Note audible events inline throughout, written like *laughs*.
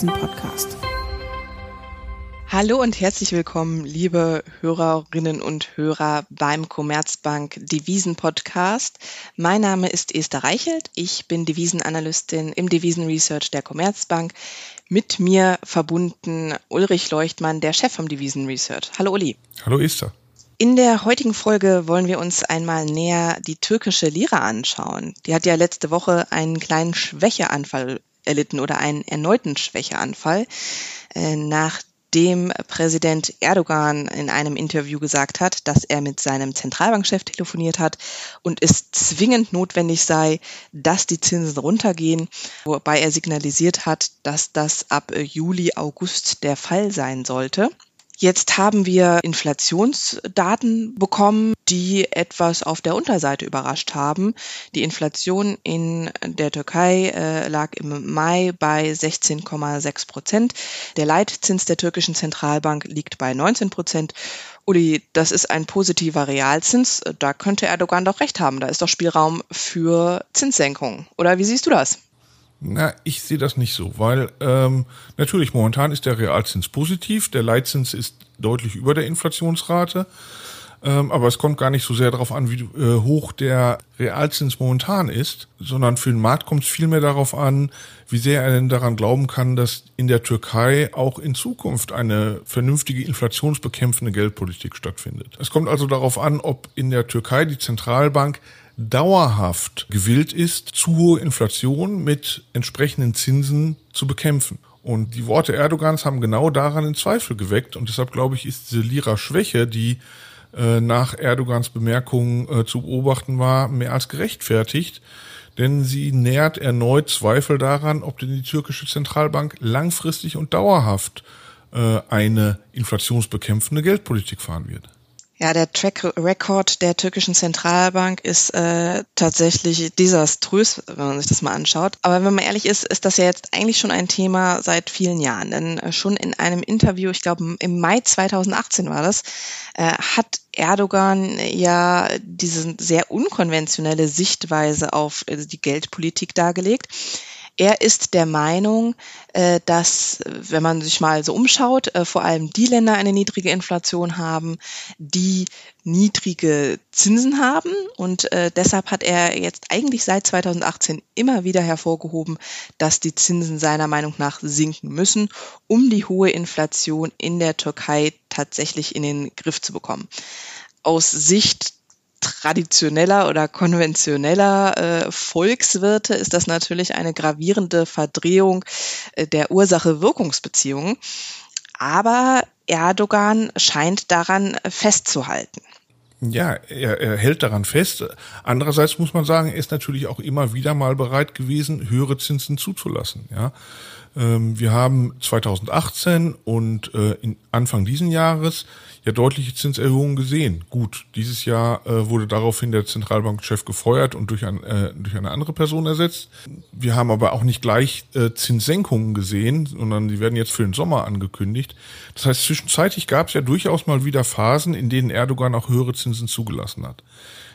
Devisen-Podcast. Hallo und herzlich willkommen, liebe Hörerinnen und Hörer beim Commerzbank Devisen Podcast. Mein Name ist Esther Reichelt. Ich bin Devisenanalystin im Devisen Research der Commerzbank. Mit mir verbunden Ulrich Leuchtmann, der Chef vom Devisen Research. Hallo Uli. Hallo Esther. In der heutigen Folge wollen wir uns einmal näher die türkische Lira anschauen. Die hat ja letzte Woche einen kleinen Schwächeanfall erlitten oder einen erneuten Schwächeanfall, äh, nach dem Präsident Erdogan in einem Interview gesagt hat, dass er mit seinem Zentralbankchef telefoniert hat und es zwingend notwendig sei, dass die Zinsen runtergehen, wobei er signalisiert hat, dass das ab Juli, August der Fall sein sollte. Jetzt haben wir Inflationsdaten bekommen, die etwas auf der Unterseite überrascht haben. Die Inflation in der Türkei äh, lag im Mai bei 16,6 Prozent. Der Leitzins der türkischen Zentralbank liegt bei 19 Prozent. Uli, das ist ein positiver Realzins. Da könnte Erdogan doch recht haben. Da ist doch Spielraum für Zinssenkungen. Oder wie siehst du das? Na, ich sehe das nicht so, weil ähm, natürlich momentan ist der Realzins positiv, der Leitzins ist deutlich über der Inflationsrate, ähm, aber es kommt gar nicht so sehr darauf an, wie äh, hoch der Realzins momentan ist, sondern für den Markt kommt es vielmehr darauf an, wie sehr er denn daran glauben kann, dass in der Türkei auch in Zukunft eine vernünftige inflationsbekämpfende Geldpolitik stattfindet. Es kommt also darauf an, ob in der Türkei die Zentralbank dauerhaft gewillt ist, zu hohe Inflation mit entsprechenden Zinsen zu bekämpfen. Und die Worte Erdogans haben genau daran in Zweifel geweckt. Und deshalb glaube ich, ist diese Lira-Schwäche, die äh, nach Erdogans Bemerkungen äh, zu beobachten war, mehr als gerechtfertigt. Denn sie nährt erneut Zweifel daran, ob denn die türkische Zentralbank langfristig und dauerhaft äh, eine inflationsbekämpfende Geldpolitik fahren wird. Ja, der Track Record der türkischen Zentralbank ist äh, tatsächlich desaströs, wenn man sich das mal anschaut. Aber wenn man ehrlich ist, ist das ja jetzt eigentlich schon ein Thema seit vielen Jahren. Denn äh, schon in einem Interview, ich glaube im Mai 2018 war das, äh, hat Erdogan ja diese sehr unkonventionelle Sichtweise auf äh, die Geldpolitik dargelegt. Er ist der Meinung, äh, dass, wenn man sich mal so umschaut, äh, vor allem die Länder eine niedrige Inflation haben, die niedrige Zinsen haben. Und äh, deshalb hat er jetzt eigentlich seit 2018 immer wieder hervorgehoben, dass die Zinsen seiner Meinung nach sinken müssen, um die hohe Inflation in der Türkei tatsächlich in den Griff zu bekommen. Aus Sicht traditioneller oder konventioneller äh, Volkswirte ist das natürlich eine gravierende Verdrehung äh, der Ursache-Wirkungsbeziehungen. Aber Erdogan scheint daran festzuhalten. Ja, er, er hält daran fest. Andererseits muss man sagen, er ist natürlich auch immer wieder mal bereit gewesen, höhere Zinsen zuzulassen. Ja, ähm, wir haben 2018 und äh, Anfang diesen Jahres ja deutliche Zinserhöhungen gesehen. Gut, dieses Jahr äh, wurde daraufhin der Zentralbankchef gefeuert und durch, ein, äh, durch eine andere Person ersetzt. Wir haben aber auch nicht gleich äh, Zinssenkungen gesehen, sondern die werden jetzt für den Sommer angekündigt. Das heißt, zwischenzeitlich gab es ja durchaus mal wieder Phasen, in denen Erdogan auch höhere Zinsen zugelassen hat.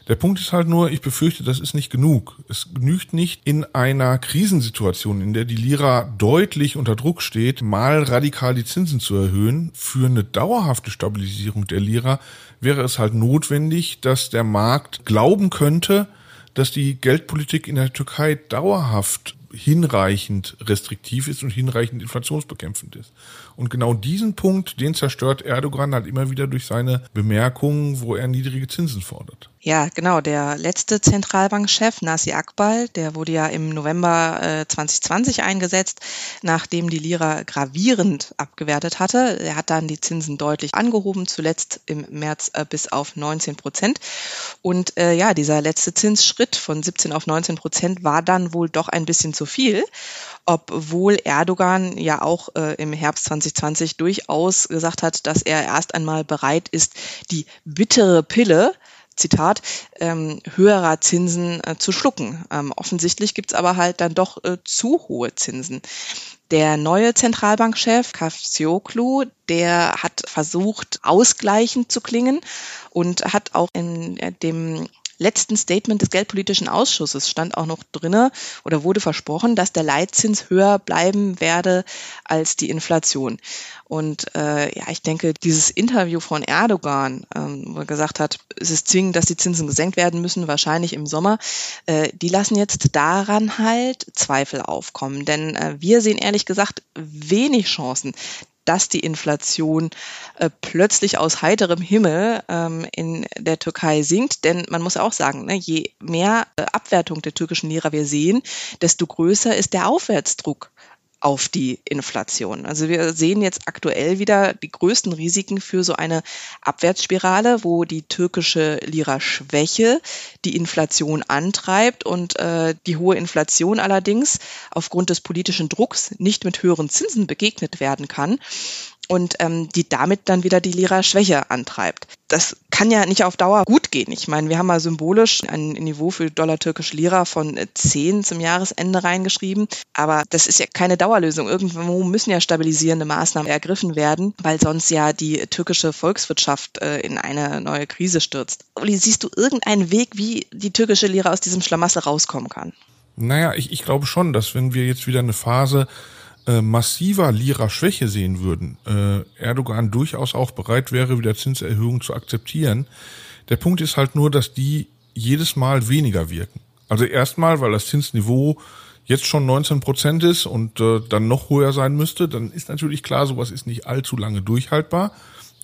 Der Punkt ist halt nur, ich befürchte, das ist nicht genug. Es genügt nicht in einer Krisensituation, in der die Lira deutlich unter Druck steht, mal radikal die Zinsen zu erhöhen. Für eine dauerhafte Stabilisierung der Lira wäre es halt notwendig, dass der Markt glauben könnte, dass die Geldpolitik in der Türkei dauerhaft hinreichend restriktiv ist und hinreichend inflationsbekämpfend ist. Und genau diesen Punkt, den zerstört Erdogan halt immer wieder durch seine Bemerkungen, wo er niedrige Zinsen fordert. Ja, genau. Der letzte Zentralbankchef, Nasi Akbal, der wurde ja im November äh, 2020 eingesetzt, nachdem die Lira gravierend abgewertet hatte. Er hat dann die Zinsen deutlich angehoben, zuletzt im März äh, bis auf 19 Prozent. Und äh, ja, dieser letzte Zinsschritt von 17 auf 19 Prozent war dann wohl doch ein bisschen zu viel obwohl Erdogan ja auch äh, im Herbst 2020 durchaus gesagt hat, dass er erst einmal bereit ist, die bittere Pille Zitat, ähm, höherer Zinsen äh, zu schlucken. Ähm, offensichtlich gibt's aber halt dann doch äh, zu hohe Zinsen. Der neue Zentralbankchef Kafsioklu, der hat versucht, ausgleichend zu klingen und hat auch in äh, dem letzten Statement des Geldpolitischen Ausschusses stand auch noch drinne oder wurde versprochen, dass der Leitzins höher bleiben werde als die Inflation. Und äh, ja, ich denke, dieses Interview von Erdogan, ähm, wo er gesagt hat, es ist zwingend, dass die Zinsen gesenkt werden müssen, wahrscheinlich im Sommer, äh, die lassen jetzt daran halt Zweifel aufkommen. Denn äh, wir sehen ehrlich gesagt wenig Chancen, dass die Inflation äh, plötzlich aus heiterem Himmel ähm, in der Türkei sinkt. Denn man muss auch sagen, ne, je mehr äh, Abwertung der türkischen Lira wir sehen, desto größer ist der Aufwärtsdruck auf die Inflation. Also wir sehen jetzt aktuell wieder die größten Risiken für so eine Abwärtsspirale, wo die türkische Lira-Schwäche die Inflation antreibt und äh, die hohe Inflation allerdings aufgrund des politischen Drucks nicht mit höheren Zinsen begegnet werden kann und ähm, die damit dann wieder die Lira-Schwäche antreibt. Das kann ja nicht auf Dauer gut gehen. Ich meine, wir haben mal symbolisch ein Niveau für Dollar-Türkische Lira von 10 zum Jahresende reingeschrieben, aber das ist ja keine Dauerlösung. Irgendwo müssen ja stabilisierende Maßnahmen ergriffen werden, weil sonst ja die türkische Volkswirtschaft äh, in eine neue Krise stürzt. Uli, siehst du irgendeinen Weg, wie die türkische Lira aus diesem Schlamassel rauskommen kann? Naja, ich, ich glaube schon, dass wenn wir jetzt wieder eine Phase äh, massiver Lira-Schwäche sehen würden, äh, Erdogan durchaus auch bereit wäre, wieder Zinserhöhungen zu akzeptieren. Der Punkt ist halt nur, dass die jedes Mal weniger wirken. Also erstmal, weil das Zinsniveau jetzt schon 19 Prozent ist und äh, dann noch höher sein müsste, dann ist natürlich klar, sowas ist nicht allzu lange durchhaltbar.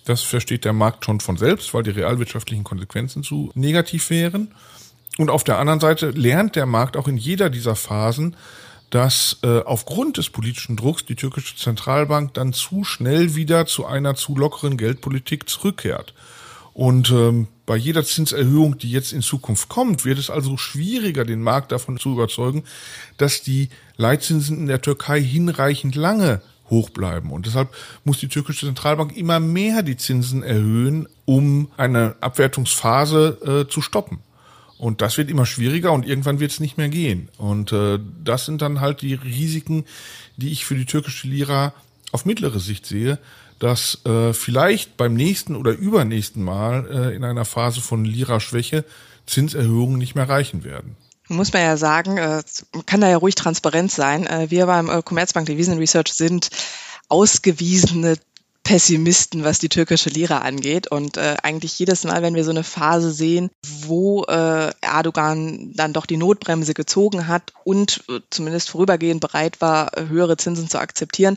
Das versteht der Markt schon von selbst, weil die realwirtschaftlichen Konsequenzen zu negativ wären. Und auf der anderen Seite lernt der Markt auch in jeder dieser Phasen, dass äh, aufgrund des politischen Drucks die türkische Zentralbank dann zu schnell wieder zu einer zu lockeren Geldpolitik zurückkehrt. Und ähm, bei jeder Zinserhöhung, die jetzt in Zukunft kommt, wird es also schwieriger, den Markt davon zu überzeugen, dass die Leitzinsen in der Türkei hinreichend lange hoch bleiben. Und deshalb muss die türkische Zentralbank immer mehr die Zinsen erhöhen, um eine Abwertungsphase äh, zu stoppen. Und das wird immer schwieriger und irgendwann wird es nicht mehr gehen. Und äh, das sind dann halt die Risiken, die ich für die türkische Lira auf mittlere Sicht sehe, dass äh, vielleicht beim nächsten oder übernächsten Mal äh, in einer Phase von Lira-Schwäche Zinserhöhungen nicht mehr reichen werden muss man ja sagen, äh, kann da ja ruhig transparent sein. Äh, wir beim äh, Commerzbank Devisen Research sind ausgewiesene Pessimisten, was die türkische Lira angeht. Und äh, eigentlich jedes Mal, wenn wir so eine Phase sehen, wo äh, Erdogan dann doch die Notbremse gezogen hat und äh, zumindest vorübergehend bereit war, höhere Zinsen zu akzeptieren,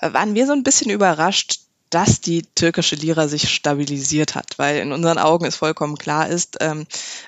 äh, waren wir so ein bisschen überrascht, dass die türkische Lira sich stabilisiert hat, weil in unseren Augen es vollkommen klar ist, ähm,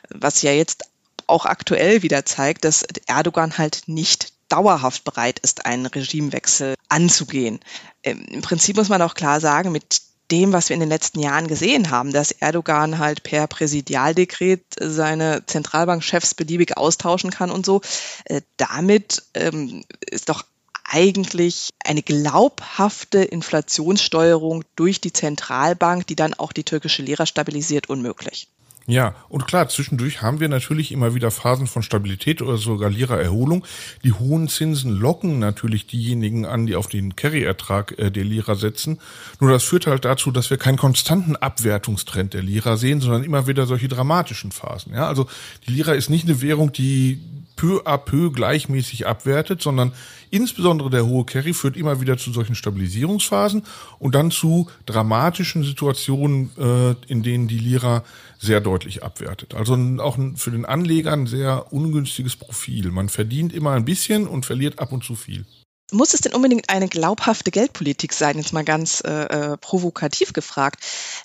was ja jetzt auch aktuell wieder zeigt, dass Erdogan halt nicht dauerhaft bereit ist, einen Regimewechsel anzugehen. Ähm, Im Prinzip muss man auch klar sagen, mit dem, was wir in den letzten Jahren gesehen haben, dass Erdogan halt per Präsidialdekret seine Zentralbankchefs beliebig austauschen kann und so, äh, damit ähm, ist doch eigentlich eine glaubhafte Inflationssteuerung durch die Zentralbank, die dann auch die türkische Lira stabilisiert, unmöglich. Ja, und klar, zwischendurch haben wir natürlich immer wieder Phasen von Stabilität oder sogar Lira-Erholung. Die hohen Zinsen locken natürlich diejenigen an, die auf den Carry-Ertrag äh, der Lira setzen. Nur das führt halt dazu, dass wir keinen konstanten Abwertungstrend der Lira sehen, sondern immer wieder solche dramatischen Phasen. Ja, also die Lira ist nicht eine Währung, die peu à peu gleichmäßig abwertet, sondern insbesondere der hohe Carry führt immer wieder zu solchen Stabilisierungsphasen und dann zu dramatischen Situationen, äh, in denen die Lira sehr deutlich abwertet. Also auch für den Anleger ein sehr ungünstiges Profil. Man verdient immer ein bisschen und verliert ab und zu viel muss es denn unbedingt eine glaubhafte Geldpolitik sein? Jetzt mal ganz äh, äh, provokativ gefragt.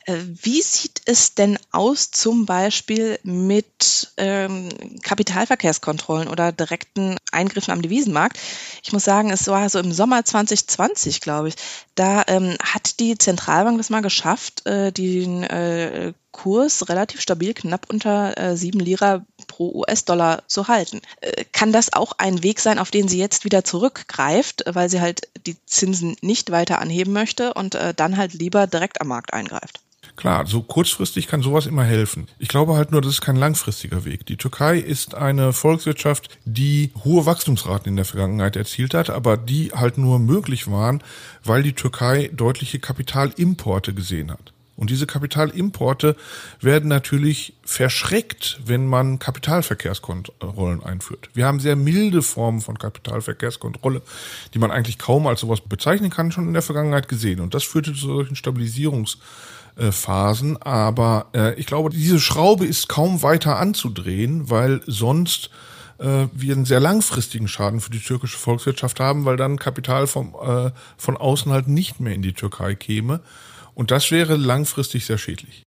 Äh, wie sieht es denn aus zum Beispiel mit ähm, Kapitalverkehrskontrollen oder direkten Eingriffen am Devisenmarkt? Ich muss sagen, es war so im Sommer 2020, glaube ich. Da ähm, hat die Zentralbank das mal geschafft, äh, den äh, Kurs relativ stabil knapp unter äh, 7 Lira pro US-Dollar zu halten. Äh, kann das auch ein Weg sein, auf den sie jetzt wieder zurückgreift, weil sie halt die Zinsen nicht weiter anheben möchte und äh, dann halt lieber direkt am Markt eingreift? Klar, so kurzfristig kann sowas immer helfen. Ich glaube halt nur, das ist kein langfristiger Weg. Die Türkei ist eine Volkswirtschaft, die hohe Wachstumsraten in der Vergangenheit erzielt hat, aber die halt nur möglich waren, weil die Türkei deutliche Kapitalimporte gesehen hat. Und diese Kapitalimporte werden natürlich verschreckt, wenn man Kapitalverkehrskontrollen einführt. Wir haben sehr milde Formen von Kapitalverkehrskontrolle, die man eigentlich kaum als sowas bezeichnen kann, schon in der Vergangenheit gesehen. Und das führte zu solchen Stabilisierungsphasen. Aber äh, ich glaube, diese Schraube ist kaum weiter anzudrehen, weil sonst äh, wir einen sehr langfristigen Schaden für die türkische Volkswirtschaft haben, weil dann Kapital vom, äh, von außen halt nicht mehr in die Türkei käme. Und das wäre langfristig sehr schädlich.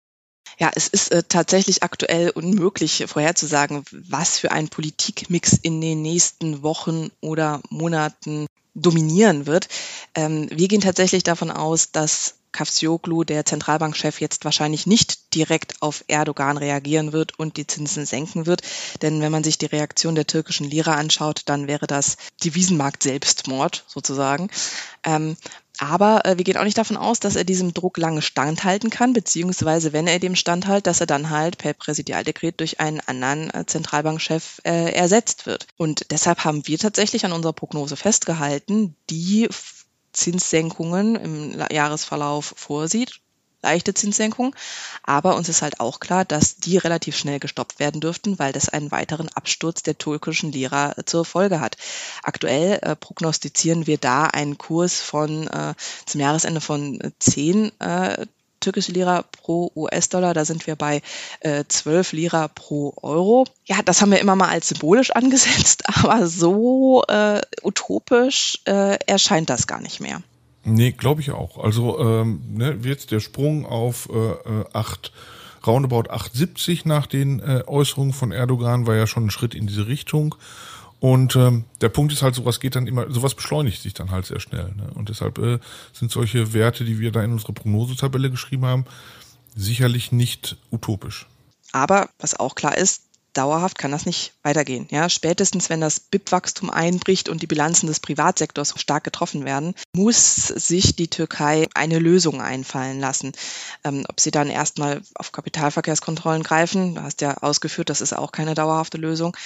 Ja, es ist äh, tatsächlich aktuell unmöglich vorherzusagen, was für ein Politikmix in den nächsten Wochen oder Monaten dominieren wird. Ähm, wir gehen tatsächlich davon aus, dass Kafsioglu, der Zentralbankchef, jetzt wahrscheinlich nicht direkt auf Erdogan reagieren wird und die Zinsen senken wird. Denn wenn man sich die Reaktion der türkischen Lira anschaut, dann wäre das Devisenmarkt Selbstmord sozusagen. Ähm, aber äh, wir gehen auch nicht davon aus, dass er diesem Druck lange standhalten kann, beziehungsweise wenn er dem standhält, dass er dann halt per Präsidialdekret durch einen anderen äh, Zentralbankchef äh, ersetzt wird. Und deshalb haben wir tatsächlich an unserer Prognose festgehalten, die Zinssenkungen im Jahresverlauf vorsieht leichte Zinssenkung. Aber uns ist halt auch klar, dass die relativ schnell gestoppt werden dürften, weil das einen weiteren Absturz der türkischen Lira äh, zur Folge hat. Aktuell äh, prognostizieren wir da einen Kurs von äh, zum Jahresende von 10 äh, türkische Lira pro US-Dollar. Da sind wir bei äh, 12 Lira pro Euro. Ja, das haben wir immer mal als symbolisch *laughs* angesetzt, aber so äh, utopisch äh, erscheint das gar nicht mehr. Nee, glaube ich auch. Also ähm, ne, jetzt der Sprung auf äh, 8, äh, roundabout 8,70 nach den äh, Äußerungen von Erdogan war ja schon ein Schritt in diese Richtung. Und ähm, der Punkt ist halt, sowas geht dann immer, sowas beschleunigt sich dann halt sehr schnell. Ne? Und deshalb äh, sind solche Werte, die wir da in unserer Prognosetabelle geschrieben haben, sicherlich nicht utopisch. Aber was auch klar ist, dauerhaft kann das nicht weitergehen. Ja, spätestens wenn das BIP-Wachstum einbricht und die Bilanzen des Privatsektors stark getroffen werden, muss sich die Türkei eine Lösung einfallen lassen. Ähm, ob sie dann erstmal auf Kapitalverkehrskontrollen greifen, du hast ja ausgeführt, das ist auch keine dauerhafte Lösung.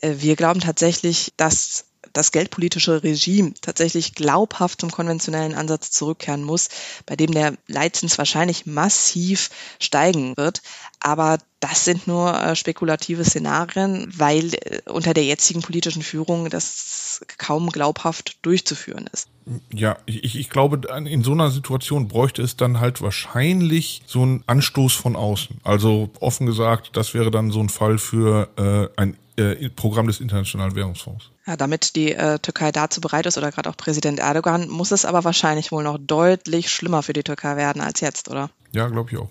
Äh, wir glauben tatsächlich, dass das geldpolitische Regime tatsächlich glaubhaft zum konventionellen Ansatz zurückkehren muss, bei dem der Leitzins wahrscheinlich massiv steigen wird. Aber das sind nur äh, spekulative Szenarien, weil äh, unter der jetzigen politischen Führung das kaum glaubhaft durchzuführen ist. Ja, ich, ich glaube, in so einer Situation bräuchte es dann halt wahrscheinlich so einen Anstoß von außen. Also offen gesagt, das wäre dann so ein Fall für äh, ein äh, Programm des Internationalen Währungsfonds. Ja, damit die äh, Türkei dazu bereit ist oder gerade auch Präsident Erdogan, muss es aber wahrscheinlich wohl noch deutlich schlimmer für die Türkei werden als jetzt, oder? Ja, glaube ich auch.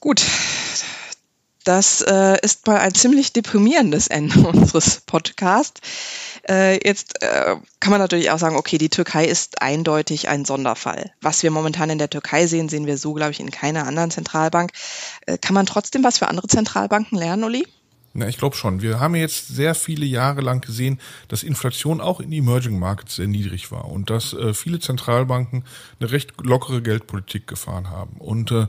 Gut. Das äh, ist mal ein ziemlich deprimierendes Ende *laughs* unseres Podcasts. Äh, jetzt äh, kann man natürlich auch sagen, okay, die Türkei ist eindeutig ein Sonderfall. Was wir momentan in der Türkei sehen, sehen wir so, glaube ich, in keiner anderen Zentralbank. Äh, kann man trotzdem was für andere Zentralbanken lernen, Uli? Na, ich glaube schon. Wir haben jetzt sehr viele Jahre lang gesehen, dass Inflation auch in Emerging Markets sehr niedrig war und dass äh, viele Zentralbanken eine recht lockere Geldpolitik gefahren haben. Und äh,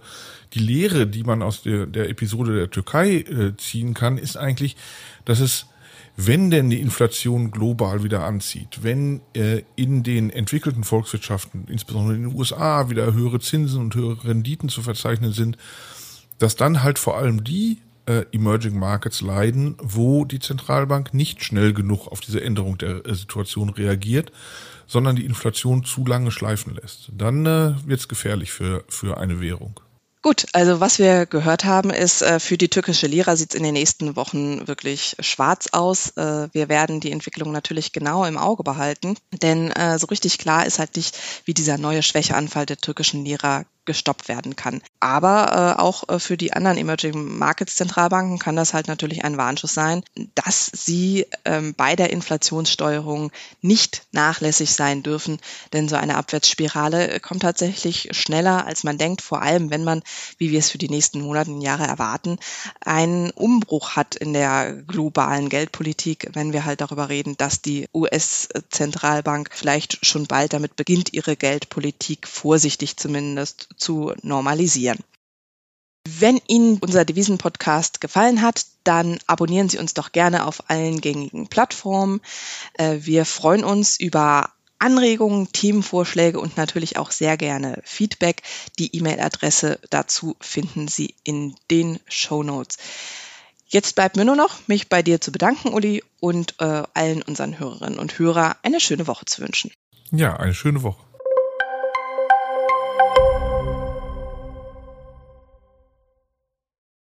die Lehre, die man aus der, der Episode der Türkei äh, ziehen kann, ist eigentlich, dass es wenn denn die Inflation global wieder anzieht, wenn äh, in den entwickelten Volkswirtschaften, insbesondere in den USA, wieder höhere Zinsen und höhere Renditen zu verzeichnen sind, dass dann halt vor allem die äh, Emerging Markets leiden, wo die Zentralbank nicht schnell genug auf diese Änderung der äh, Situation reagiert, sondern die Inflation zu lange schleifen lässt. Dann äh, wird es gefährlich für, für eine Währung. Gut, also was wir gehört haben, ist, äh, für die türkische Lira sieht es in den nächsten Wochen wirklich schwarz aus. Äh, wir werden die Entwicklung natürlich genau im Auge behalten, denn äh, so richtig klar ist halt nicht, wie dieser neue Schwächeanfall der türkischen Lira gestoppt werden kann. Aber äh, auch äh, für die anderen Emerging Markets Zentralbanken kann das halt natürlich ein Warnschuss sein, dass sie ähm, bei der Inflationssteuerung nicht nachlässig sein dürfen, denn so eine Abwärtsspirale kommt tatsächlich schneller, als man denkt, vor allem wenn man, wie wir es für die nächsten Monate und Jahre erwarten, einen Umbruch hat in der globalen Geldpolitik, wenn wir halt darüber reden, dass die US-Zentralbank vielleicht schon bald damit beginnt, ihre Geldpolitik vorsichtig zumindest zu normalisieren. Wenn Ihnen unser Devisen-Podcast gefallen hat, dann abonnieren Sie uns doch gerne auf allen gängigen Plattformen. Äh, wir freuen uns über Anregungen, Themenvorschläge und natürlich auch sehr gerne Feedback. Die E-Mail-Adresse dazu finden Sie in den Show Notes. Jetzt bleibt mir nur noch, mich bei dir zu bedanken, Uli, und äh, allen unseren Hörerinnen und Hörern eine schöne Woche zu wünschen. Ja, eine schöne Woche.